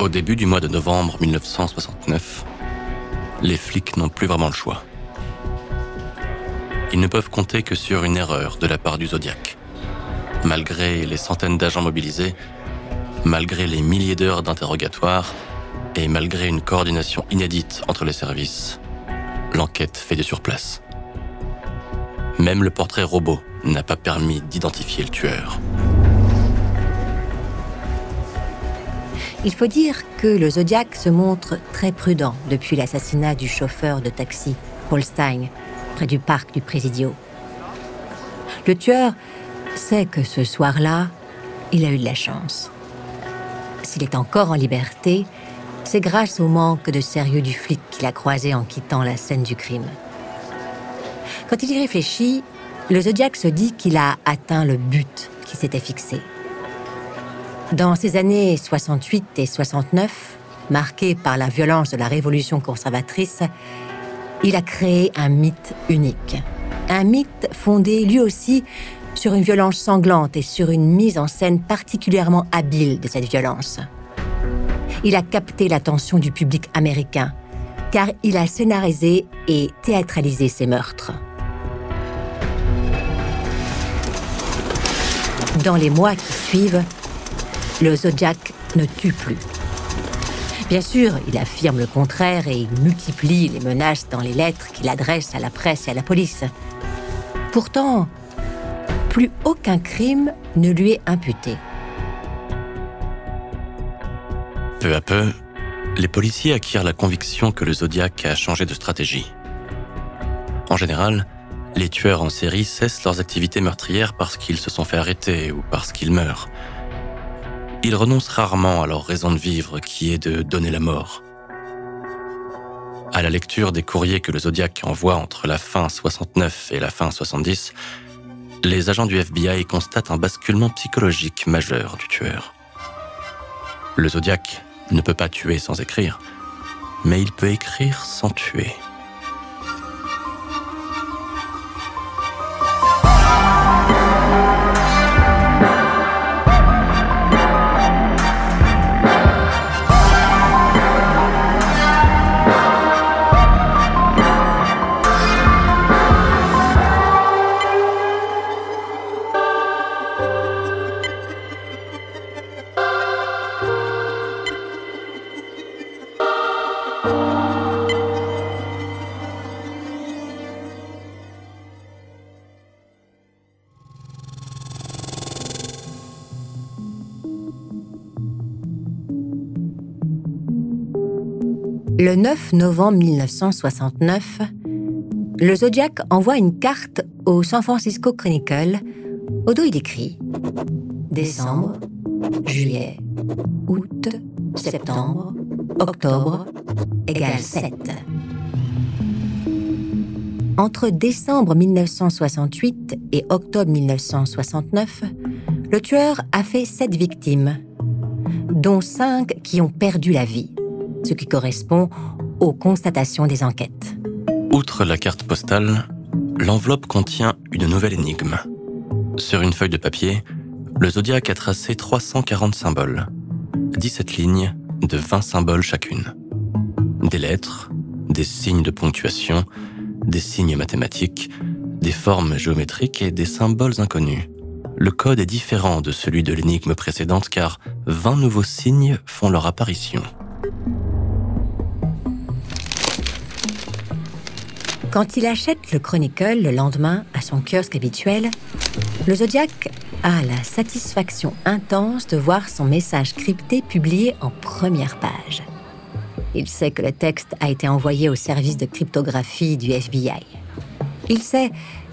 Au début du mois de novembre 1969, les flics n'ont plus vraiment le choix. Ils ne peuvent compter que sur une erreur de la part du Zodiac. Malgré les centaines d'agents mobilisés, malgré les milliers d'heures d'interrogatoire et malgré une coordination inédite entre les services, l'enquête fait des surplaces. Même le portrait robot n'a pas permis d'identifier le tueur. Il faut dire que le Zodiac se montre très prudent depuis l'assassinat du chauffeur de taxi, Paul Stein, près du parc du Présidio. Le tueur sait que ce soir-là, il a eu de la chance. S'il est encore en liberté, c'est grâce au manque de sérieux du flic qu'il a croisé en quittant la scène du crime. Quand il y réfléchit, le Zodiac se dit qu'il a atteint le but qui s'était fixé. Dans ces années 68 et 69, marquées par la violence de la révolution conservatrice, il a créé un mythe unique. Un mythe fondé lui aussi sur une violence sanglante et sur une mise en scène particulièrement habile de cette violence. Il a capté l'attention du public américain, car il a scénarisé et théâtralisé ses meurtres. Dans les mois qui suivent, le Zodiac ne tue plus. Bien sûr, il affirme le contraire et il multiplie les menaces dans les lettres qu'il adresse à la presse et à la police. Pourtant, plus aucun crime ne lui est imputé. Peu à peu, les policiers acquièrent la conviction que le Zodiac a changé de stratégie. En général, les tueurs en série cessent leurs activités meurtrières parce qu'ils se sont fait arrêter ou parce qu'ils meurent ils renoncent rarement à leur raison de vivre qui est de donner la mort. À la lecture des courriers que le Zodiac envoie entre la fin 69 et la fin 70, les agents du FBI constatent un basculement psychologique majeur du tueur. Le Zodiac ne peut pas tuer sans écrire, mais il peut écrire sans tuer. Le 9 novembre 1969, le Zodiac envoie une carte au San Francisco Chronicle. Au dos, il écrit Décembre, juillet, août, septembre, octobre, égale 7. Entre décembre 1968 et octobre 1969, le tueur a fait sept victimes, dont cinq qui ont perdu la vie ce qui correspond aux constatations des enquêtes. Outre la carte postale, l'enveloppe contient une nouvelle énigme. Sur une feuille de papier, le Zodiac a tracé 340 symboles, 17 lignes de 20 symboles chacune. Des lettres, des signes de ponctuation, des signes mathématiques, des formes géométriques et des symboles inconnus. Le code est différent de celui de l'énigme précédente car 20 nouveaux signes font leur apparition. Quand il achète le Chronicle le lendemain à son kiosque habituel, le Zodiac a la satisfaction intense de voir son message crypté publié en première page. Il sait que le texte a été envoyé au service de cryptographie du FBI. Il sait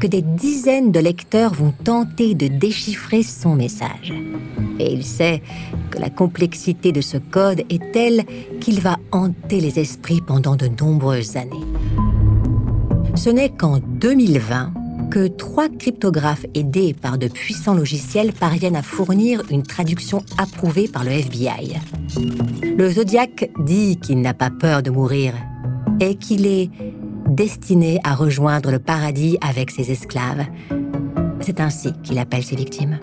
que des dizaines de lecteurs vont tenter de déchiffrer son message. Et il sait que la complexité de ce code est telle qu'il va hanter les esprits pendant de nombreuses années. Ce n'est qu'en 2020 que trois cryptographes aidés par de puissants logiciels parviennent à fournir une traduction approuvée par le FBI. Le Zodiac dit qu'il n'a pas peur de mourir et qu'il est destiné à rejoindre le paradis avec ses esclaves. C'est ainsi qu'il appelle ses victimes.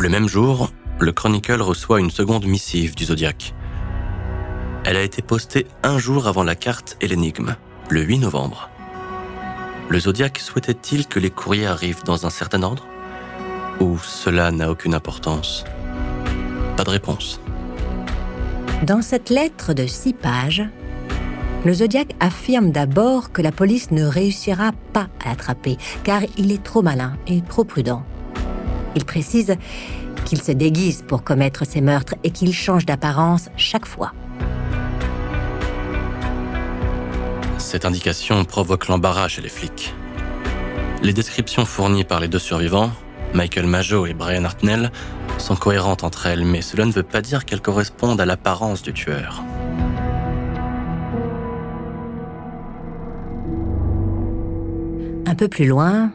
Le même jour, le Chronicle reçoit une seconde missive du Zodiac. Elle a été postée un jour avant la carte et l'énigme, le 8 novembre. Le Zodiac souhaitait-il que les courriers arrivent dans un certain ordre? Ou cela n'a aucune importance? Pas de réponse. Dans cette lettre de six pages, le Zodiac affirme d'abord que la police ne réussira pas à l'attraper, car il est trop malin et trop prudent. Il précise qu'il se déguise pour commettre ses meurtres et qu'il change d'apparence chaque fois. Cette indication provoque l'embarras chez les flics. Les descriptions fournies par les deux survivants, Michael Majo et Brian Hartnell, sont cohérentes entre elles, mais cela ne veut pas dire qu'elles correspondent à l'apparence du tueur. Un peu plus loin,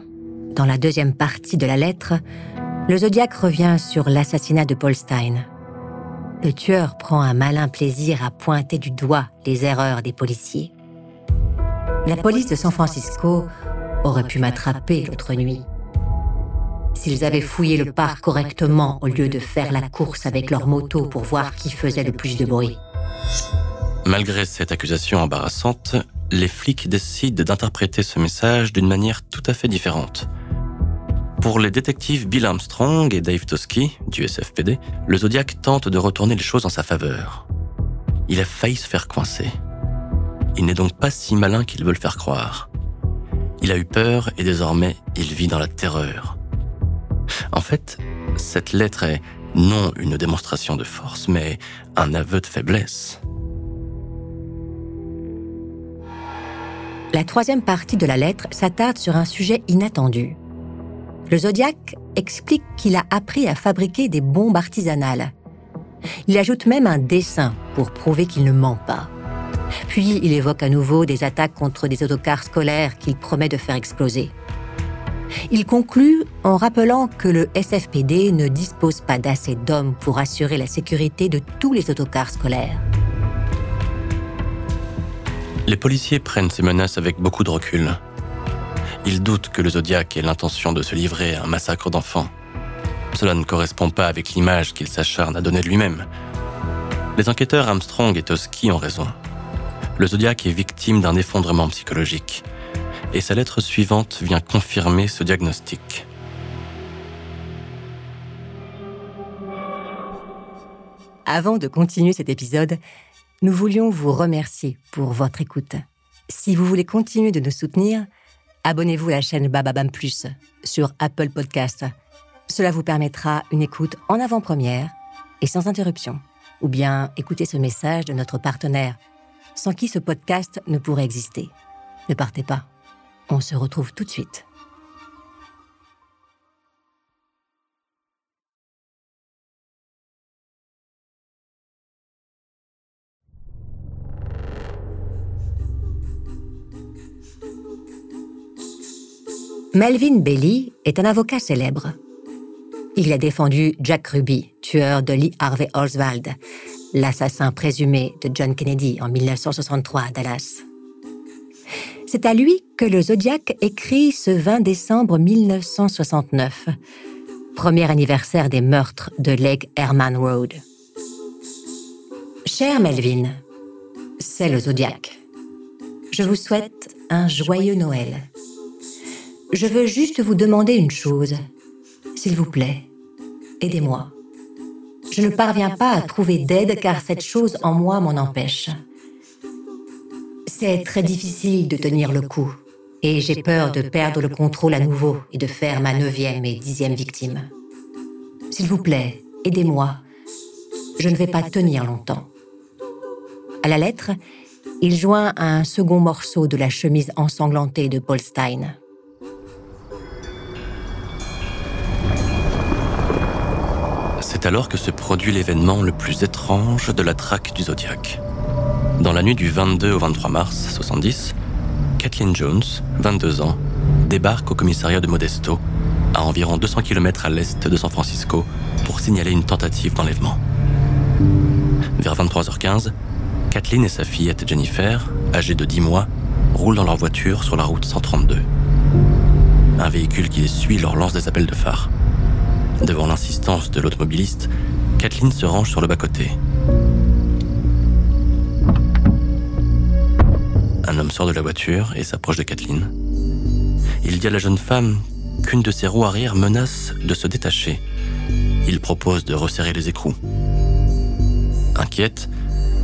dans la deuxième partie de la lettre, le Zodiac revient sur l'assassinat de Paul Stein. Le tueur prend un malin plaisir à pointer du doigt les erreurs des policiers. La police de San Francisco aurait pu m'attraper l'autre nuit. S'ils avaient fouillé le parc correctement au lieu de faire la course avec leur moto pour voir qui faisait le plus de bruit. Malgré cette accusation embarrassante, les flics décident d'interpréter ce message d'une manière tout à fait différente. Pour les détectives Bill Armstrong et Dave Tosky, du SFPD, le Zodiac tente de retourner les choses en sa faveur. Il a failli se faire coincer. Il n'est donc pas si malin qu'il veut le faire croire. Il a eu peur et désormais il vit dans la terreur. En fait, cette lettre est non une démonstration de force, mais un aveu de faiblesse. La troisième partie de la lettre s'attarde sur un sujet inattendu. Le Zodiac explique qu'il a appris à fabriquer des bombes artisanales. Il ajoute même un dessin pour prouver qu'il ne ment pas. Puis il évoque à nouveau des attaques contre des autocars scolaires qu'il promet de faire exploser. Il conclut en rappelant que le SFPD ne dispose pas d'assez d'hommes pour assurer la sécurité de tous les autocars scolaires. Les policiers prennent ces menaces avec beaucoup de recul. Ils doutent que le Zodiac ait l'intention de se livrer à un massacre d'enfants. Cela ne correspond pas avec l'image qu'il s'acharne à donner lui-même. Les enquêteurs Armstrong et Toski ont raison le Zodiac est victime d'un effondrement psychologique. Et sa lettre suivante vient confirmer ce diagnostic. Avant de continuer cet épisode, nous voulions vous remercier pour votre écoute. Si vous voulez continuer de nous soutenir, abonnez-vous à la chaîne Bababam Plus sur Apple Podcast. Cela vous permettra une écoute en avant-première et sans interruption. Ou bien écoutez ce message de notre partenaire sans qui ce podcast ne pourrait exister. Ne partez pas. On se retrouve tout de suite. Melvin Bailey est un avocat célèbre. Il a défendu Jack Ruby, tueur de Lee Harvey Oswald, l'assassin présumé de John Kennedy en 1963 à Dallas. C'est à lui que le Zodiac écrit ce 20 décembre 1969, premier anniversaire des meurtres de Lake Herman Road. Cher Melvin, c'est le Zodiac. Je vous souhaite un joyeux Noël. Je veux juste vous demander une chose. S'il vous plaît, aidez-moi. Je ne parviens pas à trouver d'aide car cette chose en moi m'en empêche. C'est très difficile de tenir le coup et j'ai peur de perdre le contrôle à nouveau et de faire ma neuvième et dixième victime. S'il vous plaît, aidez-moi. Je ne vais pas tenir longtemps. À la lettre, il joint un second morceau de la chemise ensanglantée de Paul Stein. C'est alors que se produit l'événement le plus étrange de la traque du Zodiac. Dans la nuit du 22 au 23 mars 70, Kathleen Jones, 22 ans, débarque au commissariat de Modesto, à environ 200 km à l'est de San Francisco, pour signaler une tentative d'enlèvement. Vers 23h15, Kathleen et sa fillette Jennifer, âgée de 10 mois, roulent dans leur voiture sur la route 132. Un véhicule qui les suit leur lance des appels de phare. Devant l'insistance de l'automobiliste, Kathleen se range sur le bas-côté. Un homme sort de la voiture et s'approche de Kathleen. Il dit à la jeune femme qu'une de ses roues arrière menace de se détacher. Il propose de resserrer les écrous. Inquiète,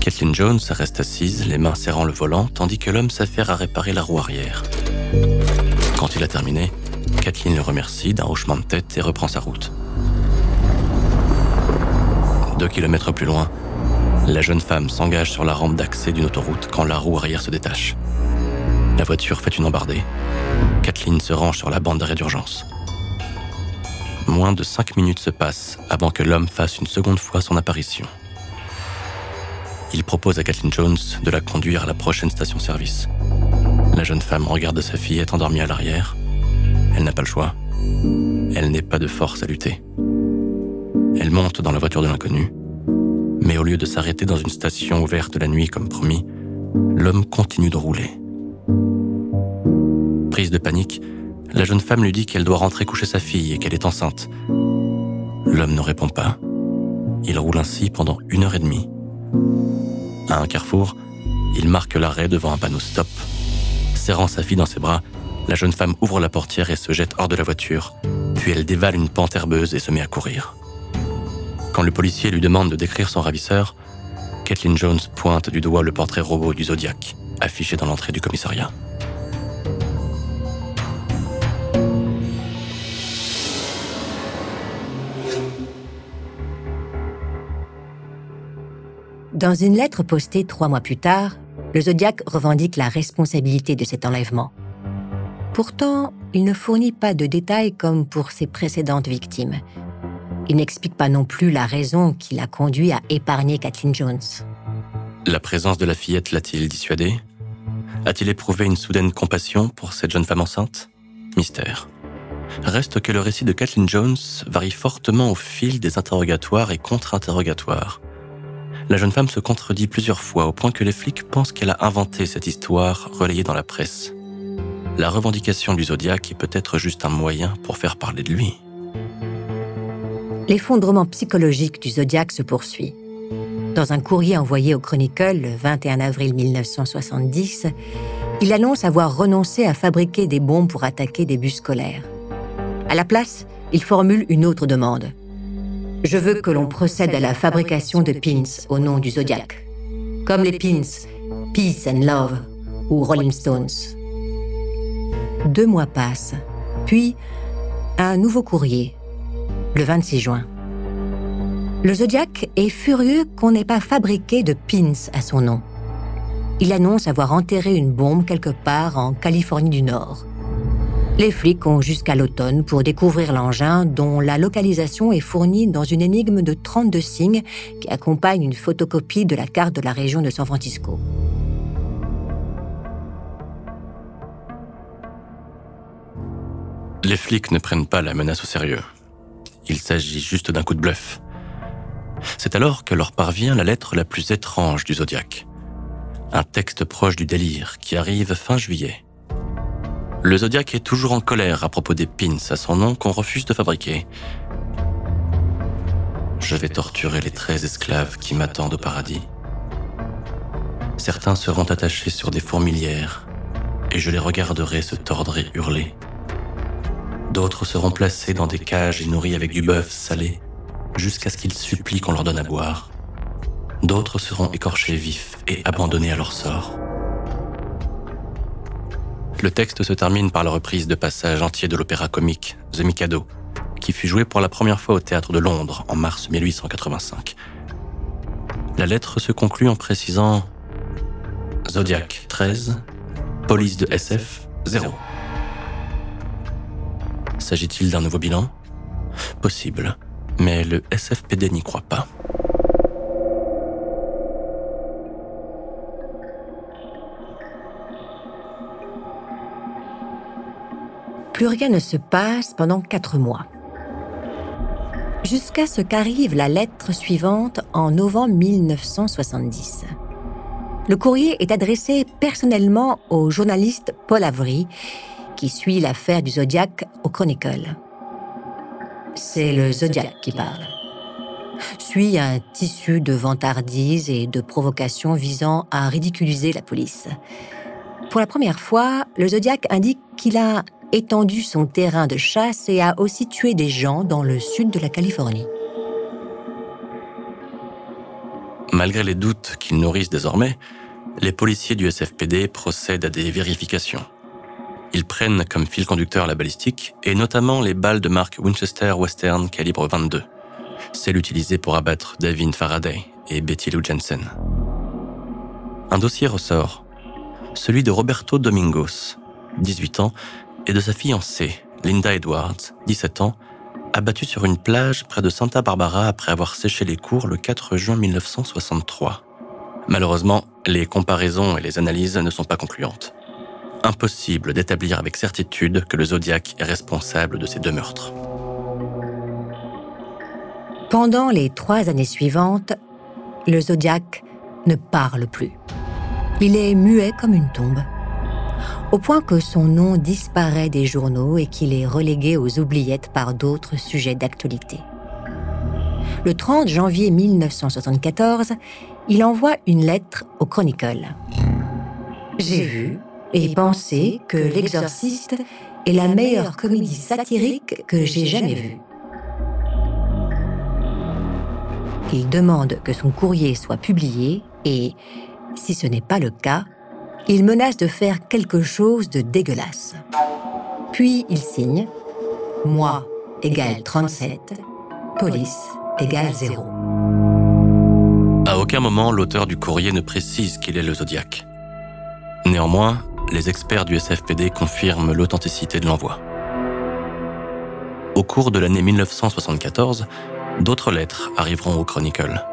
Kathleen Jones reste assise, les mains serrant le volant, tandis que l'homme s'affaire à réparer la roue arrière. Quand il a terminé, Kathleen le remercie d'un hochement de tête et reprend sa route. Deux kilomètres plus loin, la jeune femme s'engage sur la rampe d'accès d'une autoroute quand la roue arrière se détache. La voiture fait une embardée. Kathleen se range sur la bande d'arrêt d'urgence. Moins de cinq minutes se passent avant que l'homme fasse une seconde fois son apparition il propose à Kathleen Jones de la conduire à la prochaine station-service. La jeune femme regarde sa fillette endormie à l'arrière. Elle n'a pas le choix. Elle n'est pas de force à lutter. Elle monte dans la voiture de l'inconnu, mais au lieu de s'arrêter dans une station ouverte la nuit comme promis, l'homme continue de rouler. Prise de panique, la jeune femme lui dit qu'elle doit rentrer coucher sa fille et qu'elle est enceinte. L'homme ne répond pas. Il roule ainsi pendant une heure et demie. À un carrefour, il marque l'arrêt devant un panneau stop. Serrant sa fille dans ses bras, la jeune femme ouvre la portière et se jette hors de la voiture, puis elle dévale une pente herbeuse et se met à courir. Le policier lui demande de décrire son ravisseur, Kathleen Jones pointe du doigt le portrait robot du Zodiac, affiché dans l'entrée du commissariat. Dans une lettre postée trois mois plus tard, le Zodiac revendique la responsabilité de cet enlèvement. Pourtant, il ne fournit pas de détails comme pour ses précédentes victimes. Il n'explique pas non plus la raison qui l'a conduit à épargner Kathleen Jones. La présence de la fillette l'a-t-il dissuadé A-t-il éprouvé une soudaine compassion pour cette jeune femme enceinte? Mystère. Reste que le récit de Kathleen Jones varie fortement au fil des interrogatoires et contre-interrogatoires la jeune femme se contredit plusieurs fois au point que les flics pensent qu'elle a inventé cette histoire relayée dans la presse. La revendication du Zodiac est peut-être juste un moyen pour faire parler de lui. L'effondrement psychologique du Zodiac se poursuit. Dans un courrier envoyé au Chronicle le 21 avril 1970, il annonce avoir renoncé à fabriquer des bombes pour attaquer des bus scolaires. À la place, il formule une autre demande je veux que l'on procède à la fabrication de pins au nom du Zodiac, comme les pins Peace and Love ou Rolling Stones. Deux mois passent, puis un nouveau courrier, le 26 juin. Le Zodiac est furieux qu'on n'ait pas fabriqué de pins à son nom. Il annonce avoir enterré une bombe quelque part en Californie du Nord. Les flics ont jusqu'à l'automne pour découvrir l'engin dont la localisation est fournie dans une énigme de 32 signes qui accompagne une photocopie de la carte de la région de San Francisco. Les flics ne prennent pas la menace au sérieux. Il s'agit juste d'un coup de bluff. C'est alors que leur parvient la lettre la plus étrange du Zodiac. Un texte proche du délire qui arrive fin juillet. Le Zodiac est toujours en colère à propos des pins à son nom qu'on refuse de fabriquer. Je vais torturer les treize esclaves qui m'attendent au paradis. Certains seront attachés sur des fourmilières et je les regarderai se tordre et hurler. D'autres seront placés dans des cages et nourris avec du bœuf salé jusqu'à ce qu'ils supplient qu'on leur donne à boire. D'autres seront écorchés vifs et abandonnés à leur sort. Le texte se termine par la reprise de passages entiers de l'opéra comique The Mikado, qui fut joué pour la première fois au théâtre de Londres en mars 1885. La lettre se conclut en précisant Zodiac 13, police de SF 0. S'agit-il d'un nouveau bilan? Possible, mais le SFPD n'y croit pas. plus rien ne se passe pendant quatre mois. Jusqu'à ce qu'arrive la lettre suivante en novembre 1970. Le courrier est adressé personnellement au journaliste Paul Avery, qui suit l'affaire du Zodiac au Chronicle. C'est le Zodiac qui parle. Suit un tissu de vantardises et de provocations visant à ridiculiser la police. Pour la première fois, le Zodiac indique qu'il a étendu son terrain de chasse et a aussi tué des gens dans le sud de la Californie. Malgré les doutes qu'ils nourrissent désormais, les policiers du SFPD procèdent à des vérifications. Ils prennent comme fil conducteur la balistique et notamment les balles de marque Winchester Western calibre 22, celle utilisée pour abattre Davin Faraday et Betty Lou Jensen. Un dossier ressort, celui de Roberto Domingos, 18 ans, et de sa fiancée, Linda Edwards, 17 ans, abattu sur une plage près de Santa Barbara après avoir séché les cours le 4 juin 1963. Malheureusement, les comparaisons et les analyses ne sont pas concluantes. Impossible d'établir avec certitude que le Zodiac est responsable de ces deux meurtres. Pendant les trois années suivantes, le Zodiac ne parle plus. Il est muet comme une tombe au point que son nom disparaît des journaux et qu'il est relégué aux oubliettes par d'autres sujets d'actualité. Le 30 janvier 1974, il envoie une lettre au Chronicle. J'ai vu et pensé que L'Exorciste est la meilleure comédie satirique que j'ai jamais vue. Il demande que son courrier soit publié et, si ce n'est pas le cas, il menace de faire quelque chose de dégueulasse. Puis il signe Moi égale 37, police égale 0. À aucun moment, l'auteur du courrier ne précise qu'il est le Zodiac. Néanmoins, les experts du SFPD confirment l'authenticité de l'envoi. Au cours de l'année 1974, d'autres lettres arriveront au Chronicle.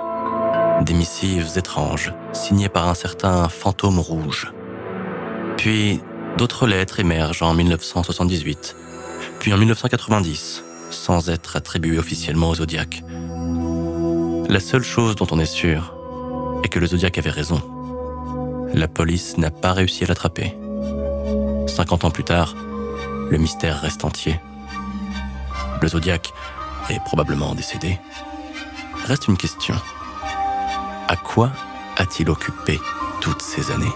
Des missives étranges, signées par un certain fantôme rouge. Puis d'autres lettres émergent en 1978, puis en 1990, sans être attribuées officiellement au Zodiac. La seule chose dont on est sûr est que le Zodiac avait raison. La police n'a pas réussi à l'attraper. 50 ans plus tard, le mystère reste entier. Le Zodiac est probablement décédé. Reste une question. À quoi a-t-il occupé toutes ces années?